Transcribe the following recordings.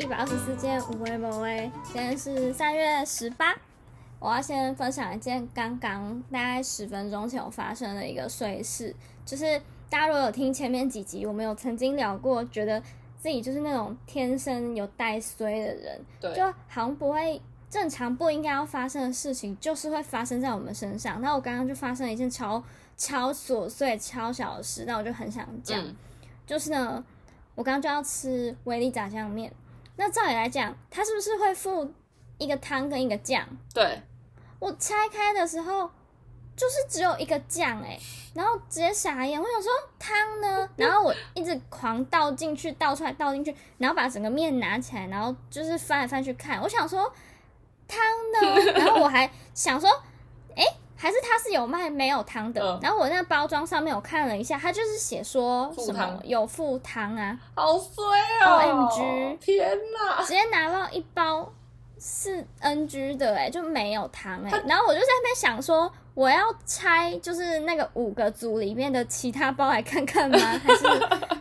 一百二十四件五维某维，今天是三月十八。我要先分享一件刚刚大概十分钟前发生的一个碎事，就是大家如果有听前面几集，我们有曾经聊过，觉得自己就是那种天生有带衰的人，对，就好像不会正常不应该要发生的事情，就是会发生在我们身上。那我刚刚就发生了一件超超琐碎、超小的事，那我就很想讲，嗯就是呢，我刚刚就要吃威力炸酱面，那照理来讲，它是不是会附一个汤跟一个酱？对，我拆开的时候，就是只有一个酱哎、然后直接傻眼。我想说汤呢，然后我一直狂倒进去，倒出来，倒进去，然后把整个面拿起来，然后就是翻来翻去看。我想说汤呢，然后我还想说，哎、还是它是有卖没有汤的。嗯然后我那个包装上面我看了一下，它就是写说什么汤有附汤啊，好衰哦 OMG 天哪！直接拿到一包是 NG 的哎、就没有糖哎、然后我就在那边想说，我要拆就是那个五个组里面的其他包来看看吗？还是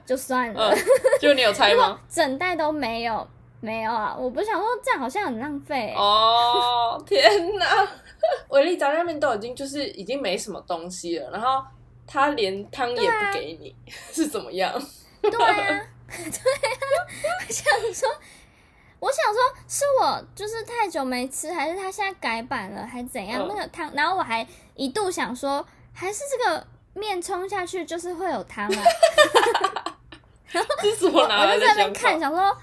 就算了？嗯，就你有猜吗？整袋都没有，没有啊！我不想说这样好像很浪费、欸。哦，天哪！维力炸酱面都已经就是已经没什么东西了，然后他连汤也不给你，是怎么样？对啊，对啊，我想说。我想说，是我就是太久没吃，还是他现在改版了，还怎样？嗯那个汤，然后我还一度想说，还是这个面冲下去就是会有汤啊。这是什么拿我就在那边看，想说，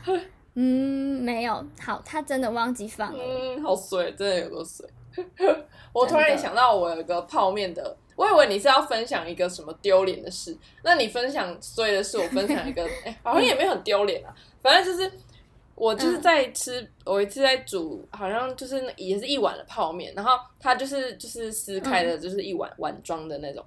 嗯，没有，好，他真的忘记放了。嗯，好水，真的有个衰。我突然想到，我有一个泡面的，我以为你是要分享一个什么丢脸的事，那你分享衰的事，我分享一个，哎、好像也没有很丢脸啊，反正就是。我就是在吃，我一次在煮，好像就是那也是一碗的泡面，然后它就是就是撕开的，就是一碗碗装的那种，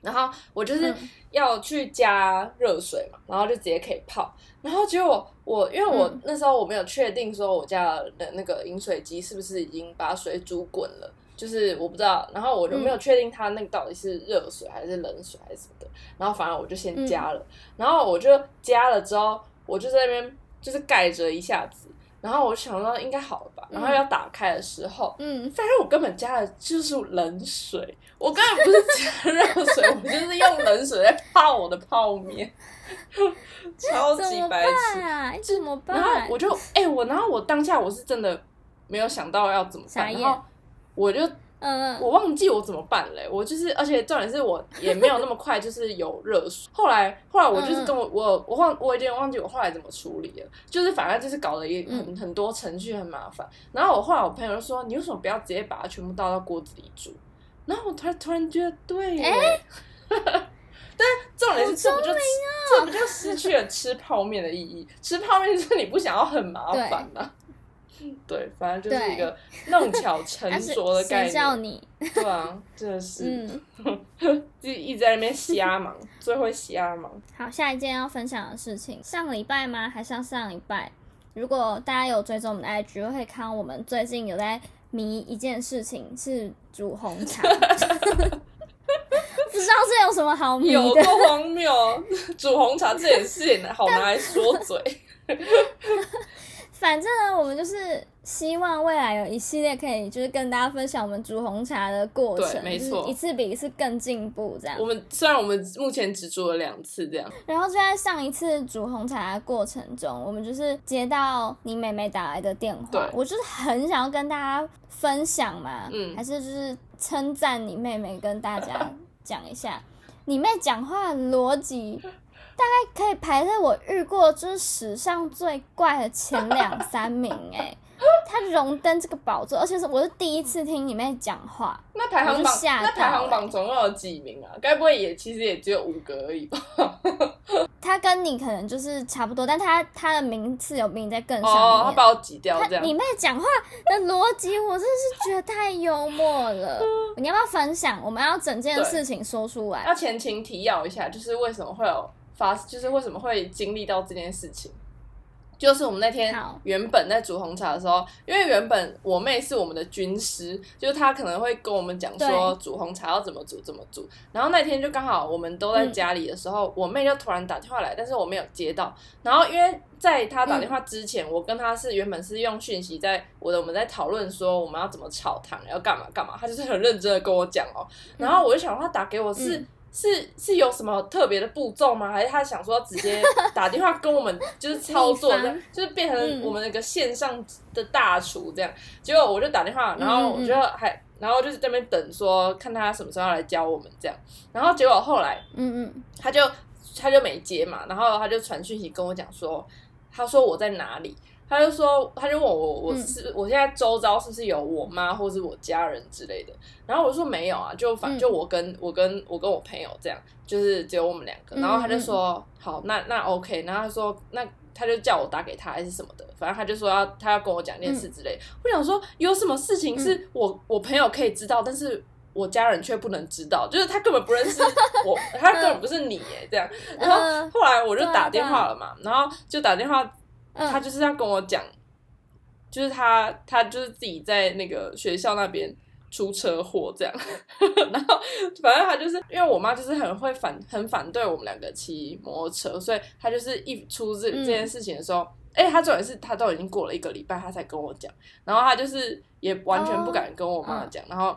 然后我就是嗯。要去加热水嘛，然后就直接可以泡，然后结果我因为我嗯。那时候我没有确定说我家的那个饮水机是不是已经把水煮滚了，就是我不知道，然后我就没有确定它那个到底是热水还是冷水还是什么的，然后反正我就先加了，然后我就加了之后，我就在那边就是盖着一下子，然后我想说应该好了吧，然后要打开的时候，嗯，发现我根本加的就是冷水，我根本不是加热水，我就是用冷水在泡我的泡面，超级白痴。怎么办？然后我就哎、我然后我当下我是真的没有想到要怎么办，然后我就嗯，我忘记我怎么办嘞，我就是而且重点是我也没有那么快就是有热水，后来后来我就是跟我我我忘我有点忘记我后来怎么处理了，就是反正就是搞了一很很多程序很麻烦，然后我后来我朋友就说你为什么不要直接把它全部倒到锅子里煮，然后我突然突然觉得对耶。但重点是这不就、这不就失去了吃泡面的意义？吃泡面就是你不想要很麻烦呐、对，反正就是一个弄巧成 拙的概念。叫你？对啊，真的是，嗯，就一直在那边瞎忙，最会瞎忙。好，下一件要分享的事情，上个礼拜吗？还上上礼拜？如果大家有追踪我们的 IG，会看到我们最近有在迷一件事情，是煮红茶。不知道这有什么好迷的？有多荒谬！煮红茶这件事也好拿来说嘴。反正呢，我们就是希望未来有一系列可以就是跟大家分享我们煮红茶的过程，对没错就是一次比一次更进步这样我。们虽然我们目前只煮了两次，这样然后就在上一次煮红茶的过程中，我们就是接到你妹妹打来的电对话，我就是很想要跟大家分享嘛，嗯还是就是称赞你妹妹，跟大家讲一下，你妹讲话的逻辑。大概可以排在我遇过就是史上最怪的前两三名哎、他荣登这个宝座，而且是我是第一次听你妹讲话，那排行榜吓那排行榜总共有几名啊？该不会也其实也只有五个而已吧？他跟你可能就是差不多，但他他的名次有比你在更上面。哦，他把我挤掉这样。妹讲话的逻辑，我真的是觉得太幽默了。你要不要分享？我们要整件事情说出来。要前情提要一下，就是为什么会有发，就是为什么会经历到这件事情。就是我们那天原本在煮红茶的时候，因为原本我妹是我们的军师，就是她可能会跟我们讲说煮红茶要怎么煮怎么煮。然后那天就刚好我们都在家里的时候，我妹就突然打电话来，但是我没有接到。然后因为在她打电话之前，我跟她是原本是用讯息在我的我们在讨论说我们要怎么炒糖，要干嘛干嘛，她就是很认真的跟我讲哦。然后我就想她打给我是。是是有什么特别的步骤吗？还是他想说直接 打电话跟我们就是操作，就是变成我们那个线上的大厨这样？结果我就打电话，然后我就还，然后就是在那边等，说看他什么时候要来教我们这样。然后结果后来，嗯嗯，他就他就没接嘛，然后他就传讯息跟我讲说，他说我在哪里。他就说，他就问我，我是我现在周遭是不是有我妈或是我家人之类的？然后我说没有啊，就反就我跟我跟我跟我朋友这样，就是只有我们两个。然后他就说好，那那 OK。然后他说那他就叫我打给他还是什么的，反正他就说要他要跟我讲件事之类。我想说有什么事情是我我朋友可以知道，但是我家人却不能知道，就是他根本不认识我，他根本不是你耶这样。然后后来我就打电话了嘛，然后就打电话。他就是要跟我讲，就是他他就是自己在那个学校那边出车祸这样，然后反正他就是因为我妈就是很会反很反对我们两个骑摩托车，所以他就是一出这这件事情的时候，哎，他重点是他都已经过了一个礼拜，他才跟我讲，然后他就是也完全不敢跟我妈讲，然后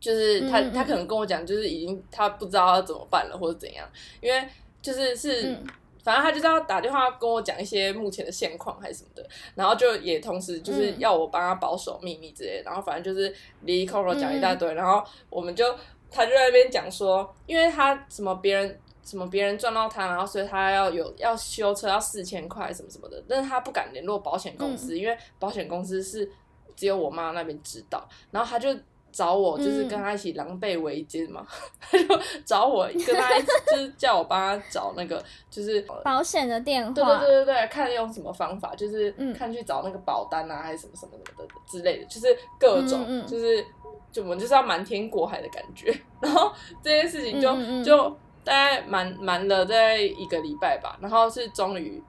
就是他他可能跟我讲，就是已经他不知道要怎么办了或者怎样，因为就是是。反正他就是要打电话跟我讲一些目前的现况还是什么的，然后就也同时就是要我帮他保守秘密之类，然后反正就是离口口讲一大堆，然后我们就他就在那边讲说，因为他什么别人什么别人撞到他，然后所以他要有要修车要四千块什么什么的，但是他不敢联络保险公司，因为保险公司是只有我妈那边知道，然后他就。找我就是跟他一起狼狈为奸嘛，他就找我跟他一起，就是叫我帮他找那个就是保险的电话，对对对对对，看用什么方法，就是看去找那个保单啊，还是什么什么什么的之类的，就是各种，就是就我们就是要瞒天过海的感觉。然后这件事情就就大概瞒瞒了在一个礼拜吧，然后是终于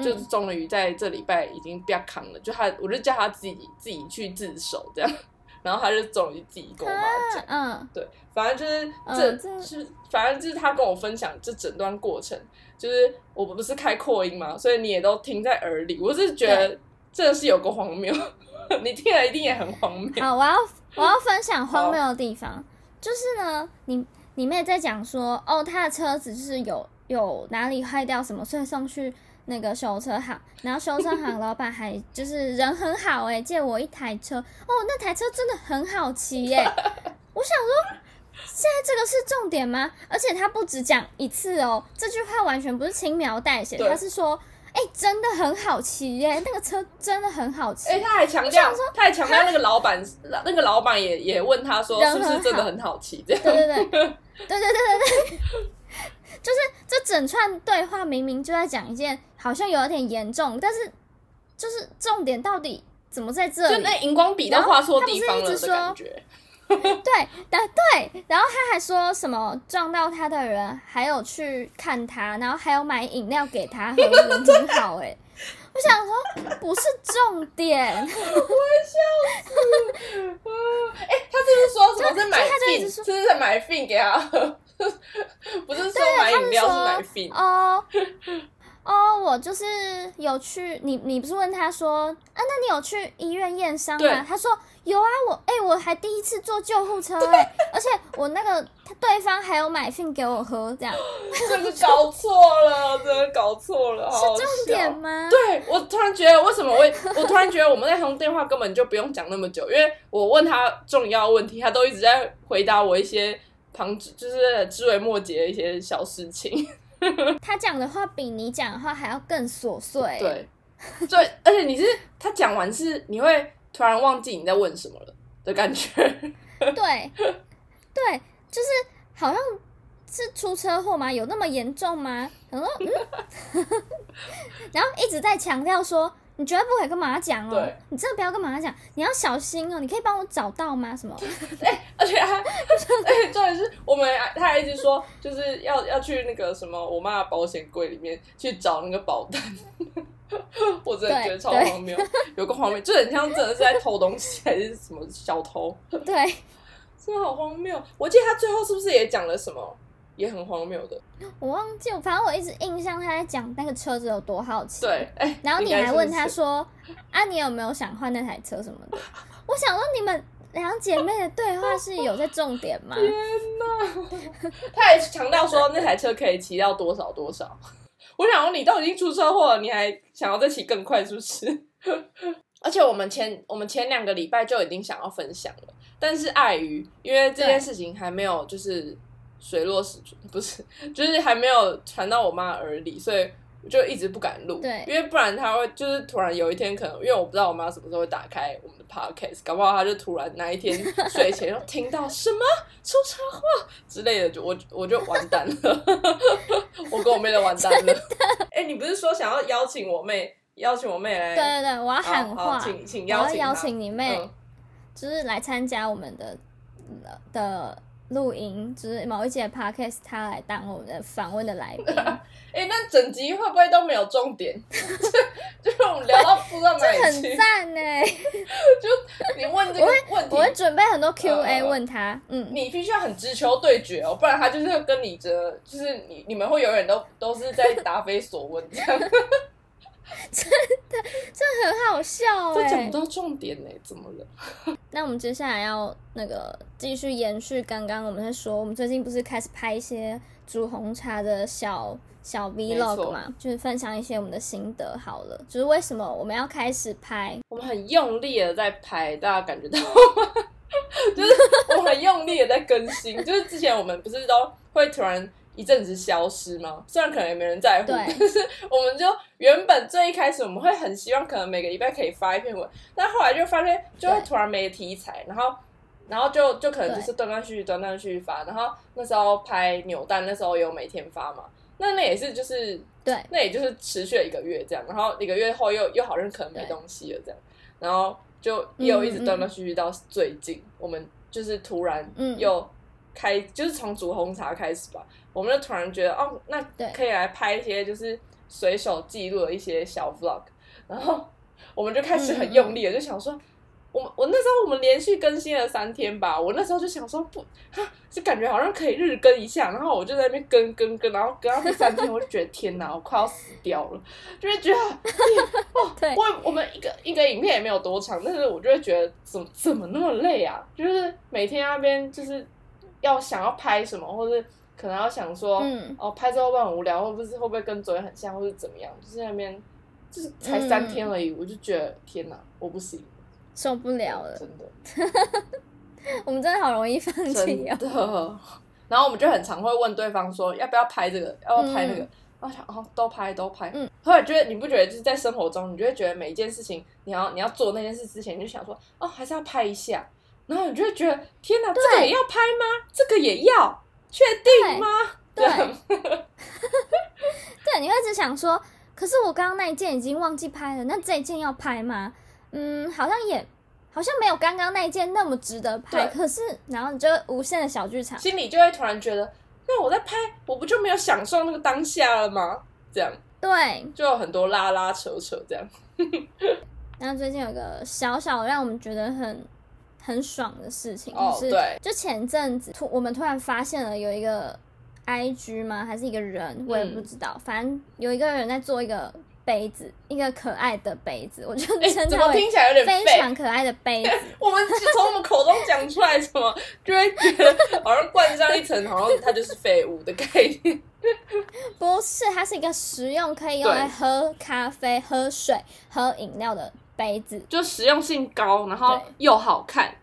就是终于在这礼拜已经不要扛了，就他我就叫他自己自己去自首这样。然后他就终于自己跟我妈讲，嗯，对，反正就是这是反正就是他跟我分享这整段过程，就是我不是开扩音嘛，所以你也都听在耳里。我是觉得真的是有个荒谬，你听了一定也很荒谬。好，我要我要分享 荒谬的地方，就是呢，你你妹在讲说，哦，他的车子就是有有哪里坏掉什么，所以送去。那个修车行，然后修车行老板还就是人很好哎，借我一台车哦，那台车真的很好骑耶。我想说，现在这个是重点吗？而且他不止讲一次哦，这句话完全不是轻描淡写，他是说，哎，真的很好骑耶，那个车真的很好骑。哎，他还强调，他还强调那个老板，那个老板也也问他说，是不是真的很好骑？这样，对对对，对对对对对。就是这整串对话明明就在讲一件好像有一点严重，但是就是重点到底怎么在这里？就那荧光笔都画错地方了的感觉。对，但对，然后他还说什么撞到他的人还有去看他，然后还有买饮料给他喝，人很好哎。我想说不是重点，我笑死。哎，他是不是说什么是买 fin？是不是买 fin 给他喝？哦哦，我就是有去你你不是问他说啊？那你有去医院验伤吗？他说有啊，我哎我还第一次坐救护车哎，而且我那个他对方还有买信给我喝，这样 真的搞错了，真的搞错了，是重点吗？对我突然觉得为什么我？我突然觉得我们那通电话根本就不用讲那么久，因为我问他重要问题，他都一直在回答我一些。旁就是枝微末节的一些小事情，他讲的话比你讲的话还要更琐碎。对，对，而且你是他讲完是你会突然忘记你在问什么了的感觉。对，对，就是好像是出车祸吗？有那么严重吗？然后，然后一直在强调说。你绝对不可以跟妈妈讲哦！你真的不要跟妈妈讲，你要小心哦！你可以帮我找到吗？什么？哎，而且他，哎，重点是我们他还一直说，就是要要去那个什么我妈的保险柜里面去找那个保单。我真的觉得超荒谬，有个荒谬，就很像真的是在偷东西还是什么小偷，对，真的好荒谬。我记得他最后是不是也讲了什么，也很荒谬的。我忘记，反正我一直印象他在讲那个车子有多好骑。对，哎，然后你还问他说：“啊，你有没有想换那台车什么的？”我想问你们两姐妹的对话是有在重点吗？天哪！他还强调说那台车可以骑到多少多少。我想说，你都已经出车祸了，你还想要再骑更快，是不是？而且我们前我们前两个礼拜就已经想要分享了，但是碍于因为这件事情还没有就是水落石出，不是就是还没有传到我妈耳里，所以我就一直不敢录。对因为不然她会就是突然有一天可能，因为我不知道我妈什么时候会打开我们的 podcast，搞不好她就突然那一天 睡前又听到什么出车祸之类的，就我我就完蛋了，我跟我妹都完蛋了。哎、你不是说想要邀请我妹，邀请我妹来？对对对，我要喊话，请请邀邀请邀请你妹，嗯就是来参加我们的的录音，就是某一节 podcast，他来当我们的访问的来宾，哎、那整集会不会都没有重点？就是我们聊到不知道哪里去很去。赞呢。就你问这个问题，我会准备很多嗯 Q&A 嗯问他，嗯，你必须要很直球对决哦，不然他就是会跟你这，就是你你们会永远都都是在答非所问这样，这很好笑这讲哎不。到重点呢，怎么了？那我们接下来要那个继续延续刚刚我们在说，我们最近不是开始拍一些煮红茶的小小 vlog 嘛，就是分享一些我们的心得好了。就是为什么我们要开始拍？我们很用力的在拍，大家感觉到吗？就是我很用力的在更新，就是之前我们不是都会突然一阵子消失吗？虽然可能也没人在乎，对。但 是我们就原本最一开始我们会很希望可能每个礼拜可以发一篇文，但后来就发现就会突然没题材，然后然后就就可能就是断断续续、断断续续发，然后那时候拍扭蛋，那时候有每天发嘛，那那也是就是对。那也就是持续了一个月这样，然后一个月后又又好像可能没东西了这样，然后就又一直断断续续到最近，我们就是突然嗯。又开，就是从煮红茶开始吧，我们就突然觉得哦，那对可以来拍一些就是随手记录的一些小 vlog，然后 我们就开始很用力的就想说。我们我那时候我们连续更新了三天吧，我那时候就想说不，哈，就感觉好像可以日更一下，然后我就在那边更更更，然后更到第三天，我就觉得天哪，我快要死掉了，就会觉得 哦我我们一个一个影片也没有多长，但是我就会觉得怎么怎么那么累啊？就是每天那边就是要想要拍什么，或者可能要想说，嗯哦，拍之后会不会很无聊，或不是会不会跟昨天很像，或是怎么样？就是那边就是才三天而已，我就觉得天哪，我不行，受不了了，真的 我们真的好容易放弃真哦。的。然后我们就很常会问对方说，要不要拍这个，要不要拍那个。嗯然后想哦，都拍都拍。嗯，后来觉得你不觉得就是在生活中，你就会觉得每一件事情，你要你要做那件事之前，你就想说哦，还是要拍一下。然后你就会觉得天哪，这个也要拍吗？这个也要？确定吗？对 对，你会一直想说，可是我刚刚那一件已经忘记拍了，那这一件要拍吗？嗯，好像也好像没有刚刚那一件那么值得拍。可是，然后你就会无限的小剧场。心里就会突然觉得，那我在拍，我不就没有享受那个当下了吗？这样对，就有很多拉拉扯扯这样。然后最近有个小小让我们觉得很很爽的事情，哦就是对就前阵子突我们突然发现了有一个 I G 吗？还是一个人？我也不知道，反正有一个人在做一个杯子，一个可爱的杯子，我就哎、称有点非？常可爱的杯子。我们从我们口中讲出来什么，就会觉得好像冠上一层，好像它就是废物的概念。不是，它是一个实用可以用来喝咖啡、喝水、喝饮料的杯子。就实用性高，然后又好看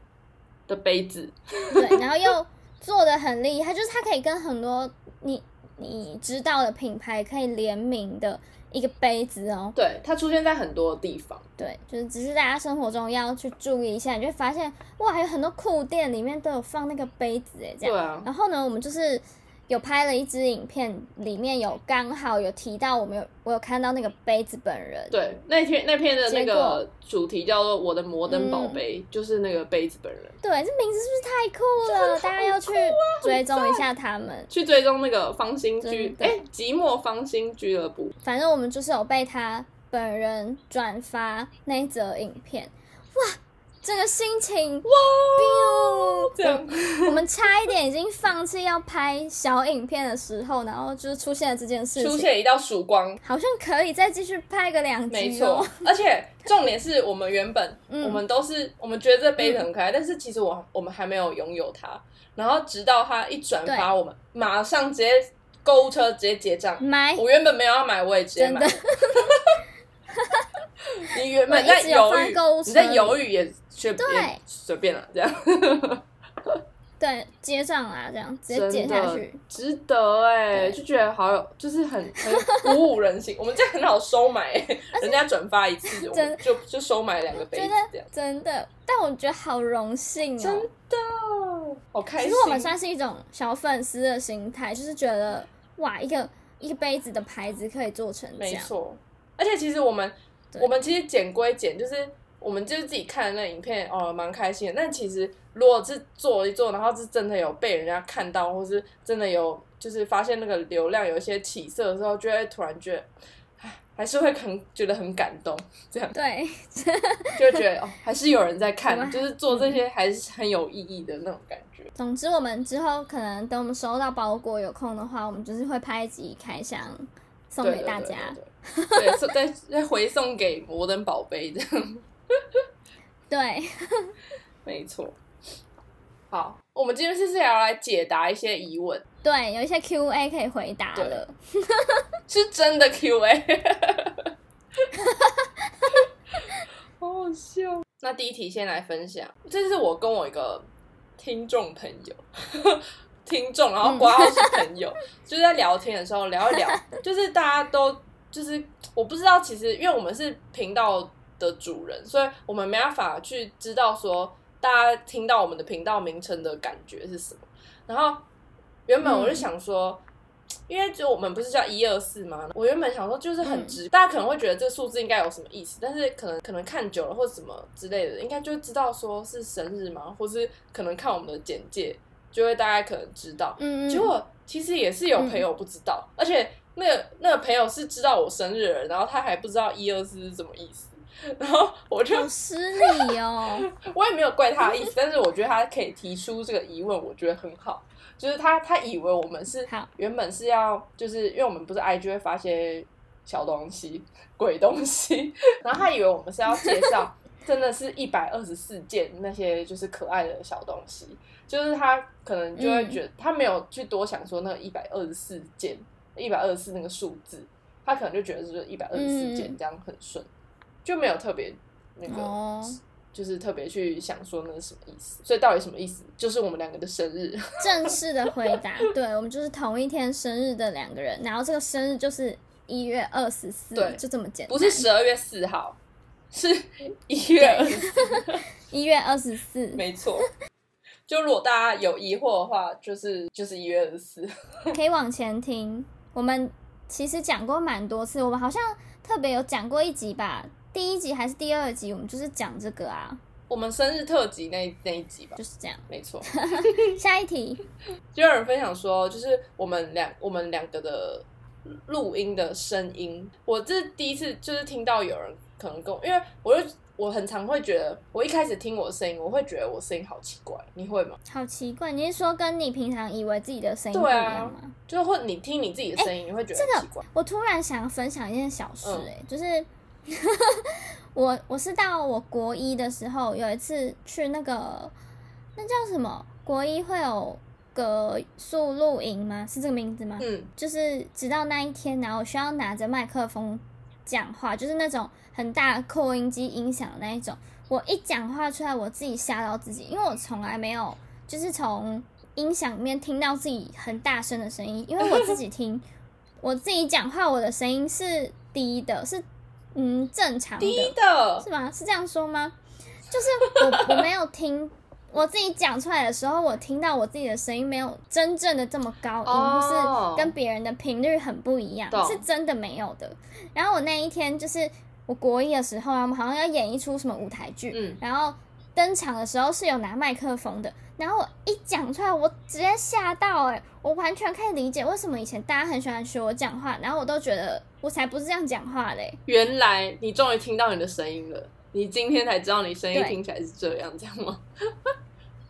的杯子。对，然后又做的很厉害，就是它可以跟很多你你知道的品牌可以联名的一个杯子哦。对，它出现在很多地方。对，就是只是大家生活中要去注意一下，你就会发现哇，还有很多酷店里面都有放那个杯子哎，这样。对啊，然后呢，我们就是有拍了一支影片，里面有刚好有提到我们有我有看到那个杯子本人。对，那天那篇的那个主题叫做《我的摩登宝贝》，就是那个杯子本人。对，这名字是不是太酷了？大家要去追踪一下他们。去追踪那个方心俱真，的哎，寂寞芳心俱乐部。反正我们就是有被他本人转发那一则影片，哇，这个心情哇，这样 我们差一点已经放弃要拍小影片的时候，然后就是出现了这件事情，出现一道曙光，好像可以再继续拍个两没集哦错。。而且重点是我们原本、嗯我们都是我们觉得这杯子很可爱，但是其实我我们还没有拥有它。然后直到它一转发，我们马上直接购物车直接结账。买我原本没有要买，我也直接买。你原本在犹豫你在犹豫也随对也随便了，这样 对接上啊，这样直接剪下去。值得哎，对就觉得好有，就是很很鼓舞人心。我们这样很好收买欸，人家转发一次，我真们就就收买两个杯子这样，真的，但我觉得好荣幸哦真哦。的好开心。其实我们算是一种小粉丝的心态，就是觉得哇，一个一个杯子的牌子可以做成这样，没错，而且其实我们我们其实剪归剪，就是我们就是自己看的那影片哦，蛮开心的。但其实如果是做一做，然后是真的有被人家看到，或是真的有就是发现那个流量有一些起色的时候，就会突然觉得，唉，还是会很觉得很感动，这样对，就会觉得哦，还是有人在看，就是做这些还是很有意义的那种感觉。总之，我们之后可能等我们收到包裹有空的话，我们就是会拍一集开箱送给大家。对 再再回送给摩登宝贝这样。对，没错。好，我们今天是是要来解答一些疑问，对，有一些 Q&A 可以回答了。是真的 Q&A，好好笑。那第一题先来分享，这是我跟我一个听众朋友，听众，然后挂号是朋友，就是在聊天的时候聊一聊，就是大家都就是我不知道，其实因为我们是频道的主人，所以我们没办法去知道说大家听到我们的频道名称的感觉是什么。然后原本我就想说。因为就我们不是叫一二四吗？我原本想说就是很直，大家可能会觉得这个数字应该有什么意思，但是可能可能看久了或什么之类的，应该就知道说是生日嘛？或是可能看我们的简介，就会大概可能知道。嗯，结果其实也是有朋友不知道，而且那个那个朋友是知道我生日的人，然后他还不知道一二四是什么意思，然后我就好失礼哦。我也没有怪他的意思，但是我觉得他可以提出这个疑问，我觉得很好。就是他他以为我们是好原本是要，就是因为我们不是 IG 会发些小东西、鬼东西，然后他以为我们是要介绍 真的是一百二十四件那些就是可爱的小东西，就是他可能就会觉得、他没有去多想说那个一百二十四件、一百二十四那个数字，他可能就觉得就是一百二十四件嗯这样很顺，就没有特别那个。哦，就是特别去想说那是什么意思，所以到底什么意思？就是我们两个的生日，正式的回答，对我们就是同一天生日的两个人，然后这个生日就是一月二十四，对就这么简单。不是十二月四号，是一月二十四，一月二十四，没错。就如果大家有疑惑的话，就是就是一月二十四，可以往前听。我们其实讲过蛮多次，我们好像特别有讲过一集吧，第一集还是第二集，我们就是讲这个啊，我们生日特辑那那一集吧，就是这样。没错。下一题，就有人分享说，就是我们两我们两个的录音的声音，我这是第一次就是听到有人可能跟我，因为我就我很常会觉得，我一开始听我的声音，我会觉得我声音好奇怪，你会吗？好奇怪，你是说跟你平常以为自己的声音不一样吗？就会你听你自己的声音，你会觉得这个很奇怪。我突然想分享一件小事、嗯欸，就是 我我是到我国一的时候，有一次去那个那叫什么国一会有个宿露营吗？是这个名字吗？嗯，就是直到那一天，然后我需要拿着麦克风讲话，就是那种很大扩音机音响的那一种。我一讲话出来，我自己吓到自己，因为我从来没有就是从音响里面听到自己很大声的声音，因为我自己听我自己讲话，我的声音是低的，是嗯正常的，低的是吗？是这样说吗？就是我我没有听我自己讲出来的时候，我听到我自己的声音没有真正的这么高音，哦或是跟别人的频率很不一样，是真的没有的。然后我那一天就是我国一的时候啊，我们好像要演一出什么舞台剧，嗯然后登场的时候是有拿麦克风的，然后我一讲出来，我直接吓到哎、我完全可以理解为什么以前大家很喜欢学我讲话，然后我都觉得我才不是这样讲话嘞。原来你终于听到你的声音了，你今天才知道你声音听起来是这样，这样吗？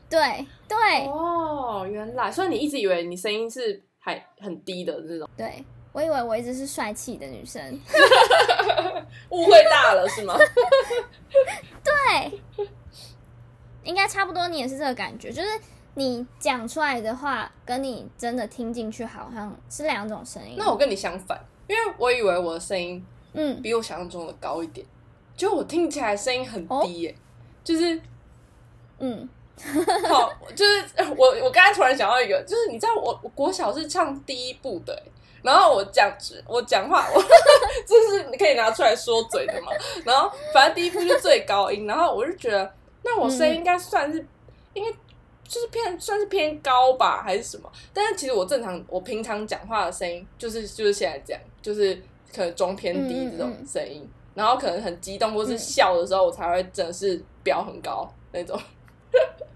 对对哦，原来，所以你一直以为你声音是还很低的这种，对，我以为我一直是帅气的女生。误会大了是吗？对，应该差不多，你也是这个感觉，就是你讲出来的话，跟你真的听进去好像是两种声音。那我跟你相反，因为我以为我的声音嗯，比我想象中的高一点，就我听起来声音很低耶、就是嗯，好，就是我我刚才突然想到一个，就是你知道我我国小是唱第一部的欸、然后我讲我讲话，我 就是你可以拿出来说嘴的嘛。然后反正第一部是最高音，然后我就觉得那我声音应该算是、应该就是偏算是偏高吧，还是什么？但是其实我正常我平常讲话的声音就是就是现在这样，就是可能中偏低这种嗯。嗯嗯声音，然后可能很激动或是笑的时候，我才会真的是飙很高那种。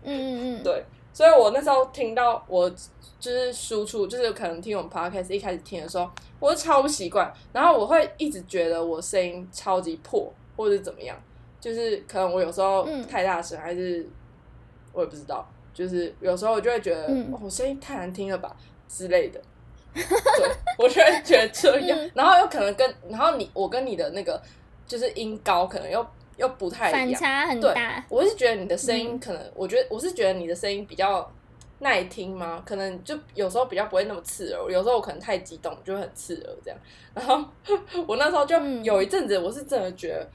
嗯嗯嗯，对，所以我那时候听到我就是输出，就是可能听我们 podcast 一开始听的时候，我就超不习惯，然后我会一直觉得我声音超级破，或者怎么样，就是可能我有时候嗯。太大声，还是我也不知道，就是有时候我就会觉得、嗯哦我声音太难听了吧之类的。对，我就会觉得这样，嗯然后有可能跟，然后你我跟你的那个就是音高可能又又不太一样，反差很对大。我是觉得你的声音嗯可能，我觉得我是觉得你的声音比较耐听吗？可能就有时候比较不会那么刺耳，有时候我可能太激动就很刺耳这样。然后 我那时候就嗯有一阵子，我是真的觉得，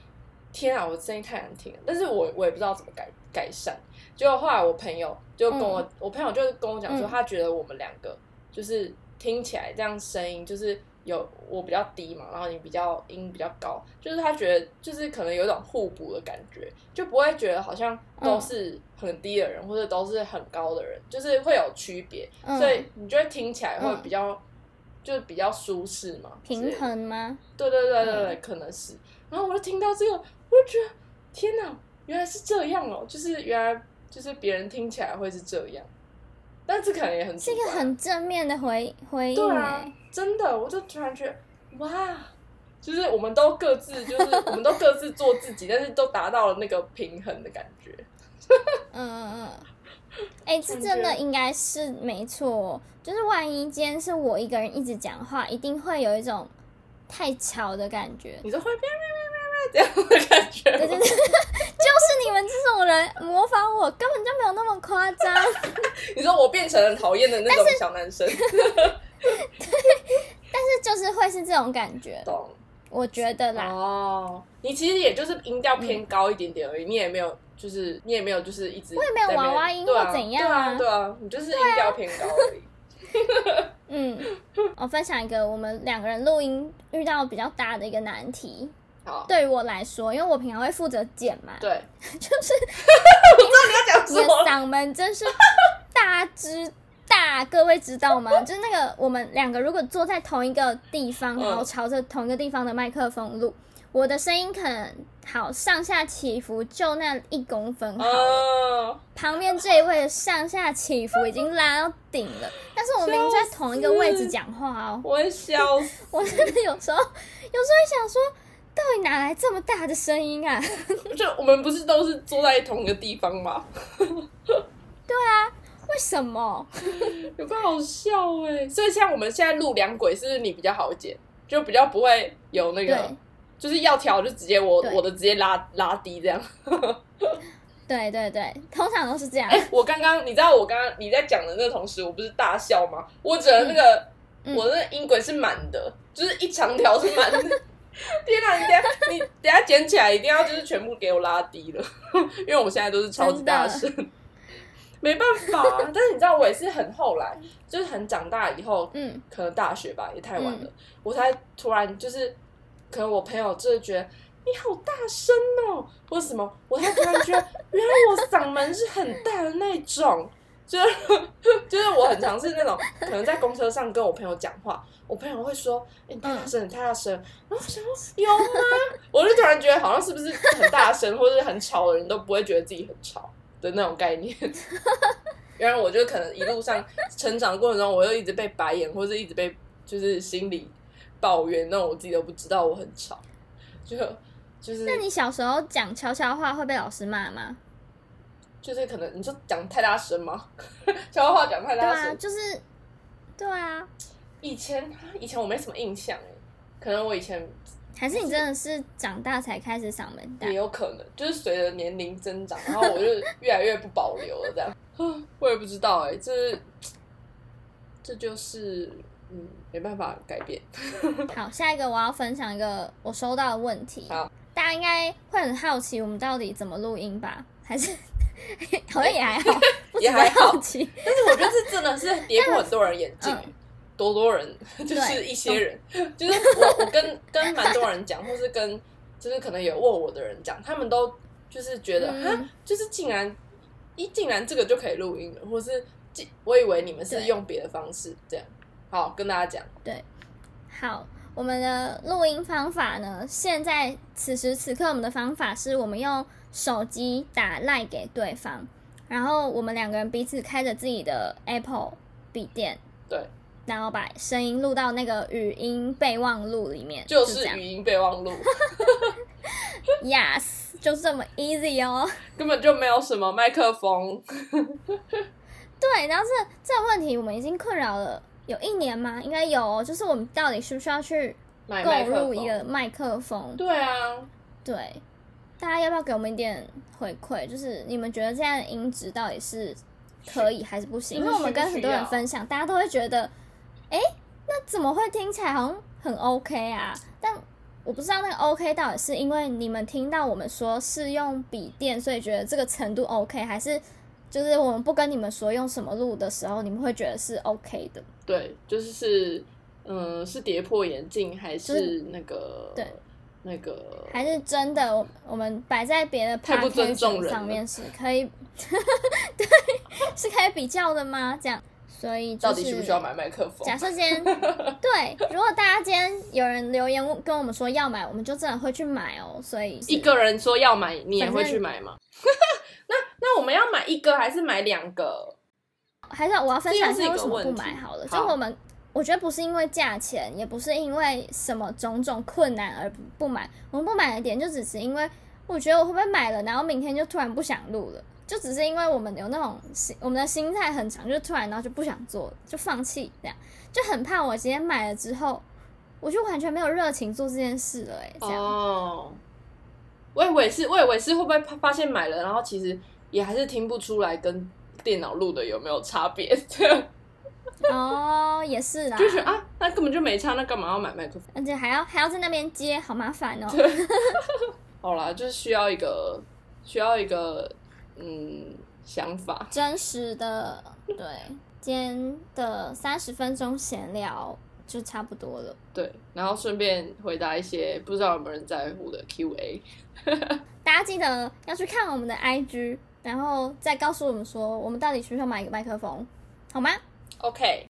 天啊，我的声音太难听了，但是我我也不知道怎么改改善。结果后来我朋友就跟我，我朋友就跟我讲说，嗯他觉得我们两个就是听起来这样声音就是。有我比较低嘛，然后你比较音比较高，就是他觉得就是可能有一种互补的感觉，就不会觉得好像都是很低的人、或者都是很高的人，就是会有区别，嗯所以你就会听起来会嗯比较、就比较舒适嘛，平衡吗？对对对对对，可能是。然后我就听到这个，我就觉得天哪，原来是这样哦！就是原来就是别人听起来会是这样，但这可能也很是一个很正面的回回应对真的，我就突然觉得哇，就是我们都各自就是我们都各自做自己，但是都达到了那个平衡的感觉。嗯 嗯嗯，哎、这真的应该是没错哦。就是万一今天是我一个人一直讲话，一定会有一种太吵的感觉。你就会这样的感觉对对对，就是你们这种人模仿我，根本就没有那么夸张。你说我变成了讨厌的那种小男生，对 但是就是会是这种感觉，懂？我觉得啦。哦，你其实也就是音调偏高一点点而已，你也没有，就是你也没有，就是一直我也没有娃娃音或怎样啊对啊，对啊，你就是音调偏高而已。嗯，我分享一个我们两个人录音遇到比较大的一个难题。好，对于我来说，因为我平常会负责剪嘛，对，就是 你要讲你的什么？嗓门真是大之大，各位知道吗？就是那个我们两个如果坐在同一个地方，嗯然后朝着同一个地方的麦克风录，我的声音可能好上下起伏就那一公分好了，嗯，旁边这一位的上下起伏已经拉到顶了，但是我明明在同一个位置讲话哦，我会笑死。我真的有时候有时候会想说，到底哪来这么大的声音啊？就我们不是都是坐在同一个地方吗？为什么？有个好笑哎、所以像我们现在录两轨，是不是你比较好剪，就比较不会有那个，就是要调就直接我我的直接拉拉低这样。对对对，通常都是这样。哎、我刚刚你知道我刚刚你在讲的那个同时，我不是大笑吗？我只能那个、嗯我的那个音轨是满的，就是一长条是满的。天哪、你等下你等下捡起来一定要就是全部给我拉低了，因为我现在都是超级大声，没办法、啊。但是你知道我也是很后来，就是很长大以后，嗯可能大学吧，也太晚了，嗯我才突然就是，可能我朋友就是觉得你好大声哦，或者什么，我才突然觉得原来我嗓门是很大的那种，就 是就是我很常是那种可能在公车上跟我朋友讲话，我朋友会说，哎、你太大声，你太大声，然后我想说有吗？我就突然觉得好像是不是很大声或者很吵的人都不会觉得自己很吵的那种概念。原来我就可能一路上成长过程中，我又一直被白眼，或者一直被就是心里抱怨，那我自己都不知道我很吵，就就是那你小时候讲悄悄话会被老师骂吗？就是可能你就讲太大声吗？悄悄话讲太大声，就是对啊，以前以前我没什么印象哎，可能我以前还是你真的是长大才开始嗓门大也？有可能，就是随着年龄增长，然后我就越来越不保留了，这样。我也不知道哎、这这就是嗯，没办法改变。好，下一个我要分享一个我收到的问题，好大家应该会很好奇我们到底怎么录音吧？还是 好像也还好，不 也还好。但是我觉得这真的是跌破很多人眼镜、多多人 就是一些人，就是我我跟跟蛮多人讲，或是跟就是可能有问我的人讲，他们都就是觉得嗯、就是竟然一竟然这个就可以录音了，或是竟我以为你们是用别的方式这样。好，跟大家讲，对好，我们的录音方法呢？现在此时此刻，我们的方法是我们用手机打赖给对方，然后我们两个人彼此开着自己的 Apple 笔电，对，然后把声音录到那个语音备忘录里面，就是语音备忘录，，yes，就这么 easy 哦。根本就没有什么麦克风。对，然后这这个问题我们已经困扰了有一年吗？应该有哦，就是我们到底需不需要去购入一个风，麦克风？对啊，对，大家要不要给我们一点回馈？就是你们觉得这样的音质到底是可以还是不行？因为我们跟很多人分享，大家都会觉得，哎，那怎么会听起来好像很 OK 啊？但我不知道那个 OK 到底是因为你们听到我们说是用笔电，所以觉得这个程度 OK，还是就是我们不跟你们说用什么录的时候，你们会觉得是 OK 的？对，就是是，嗯，是跌破眼镜还是那个对那个还是真的，我我们摆在别的太不尊重人了上面是可以，对，是可以比较的吗？这样，所以、就是、到底需不需要买麦克风？假设今天 对，如果大家今天有人留言问跟我们说要买，我们就真的会去买哦。所以一个人说要买，你也会去买吗？那那我们要买一个还是买两个？还是我要分享一下为什么不买好了。好就我们，我觉得不是因为价钱，也不是因为什么种种困难而不买。我们不买的点就只是因为我觉得我会不会买了，然后明天就突然不想录了，就只是因为我们有那种心，我们的心态很长，就突然然后就不想做了，就放弃这样，就很怕我今天买了之后，我就完全没有热情做这件事了、欸，哎，这样。哦，我以为是，我以为是会不会发现买了，然后其实也还是听不出来跟电脑录的有没有差别，这样哦，也是啦，就是啊，那根本就没差，那干嘛要买麦克风？而且还要还要在那边接，好麻烦哦。好啦，就是需要一个需要一个嗯想法，真实的，对，今天的三十分钟闲聊就差不多了。对，然后顺便回答一些不知道有没有人在乎的 Q&A。大家记得要去看我们的 IG，然后再告诉我们说，我们到底需不需要买一个麦克风，好吗？Okay.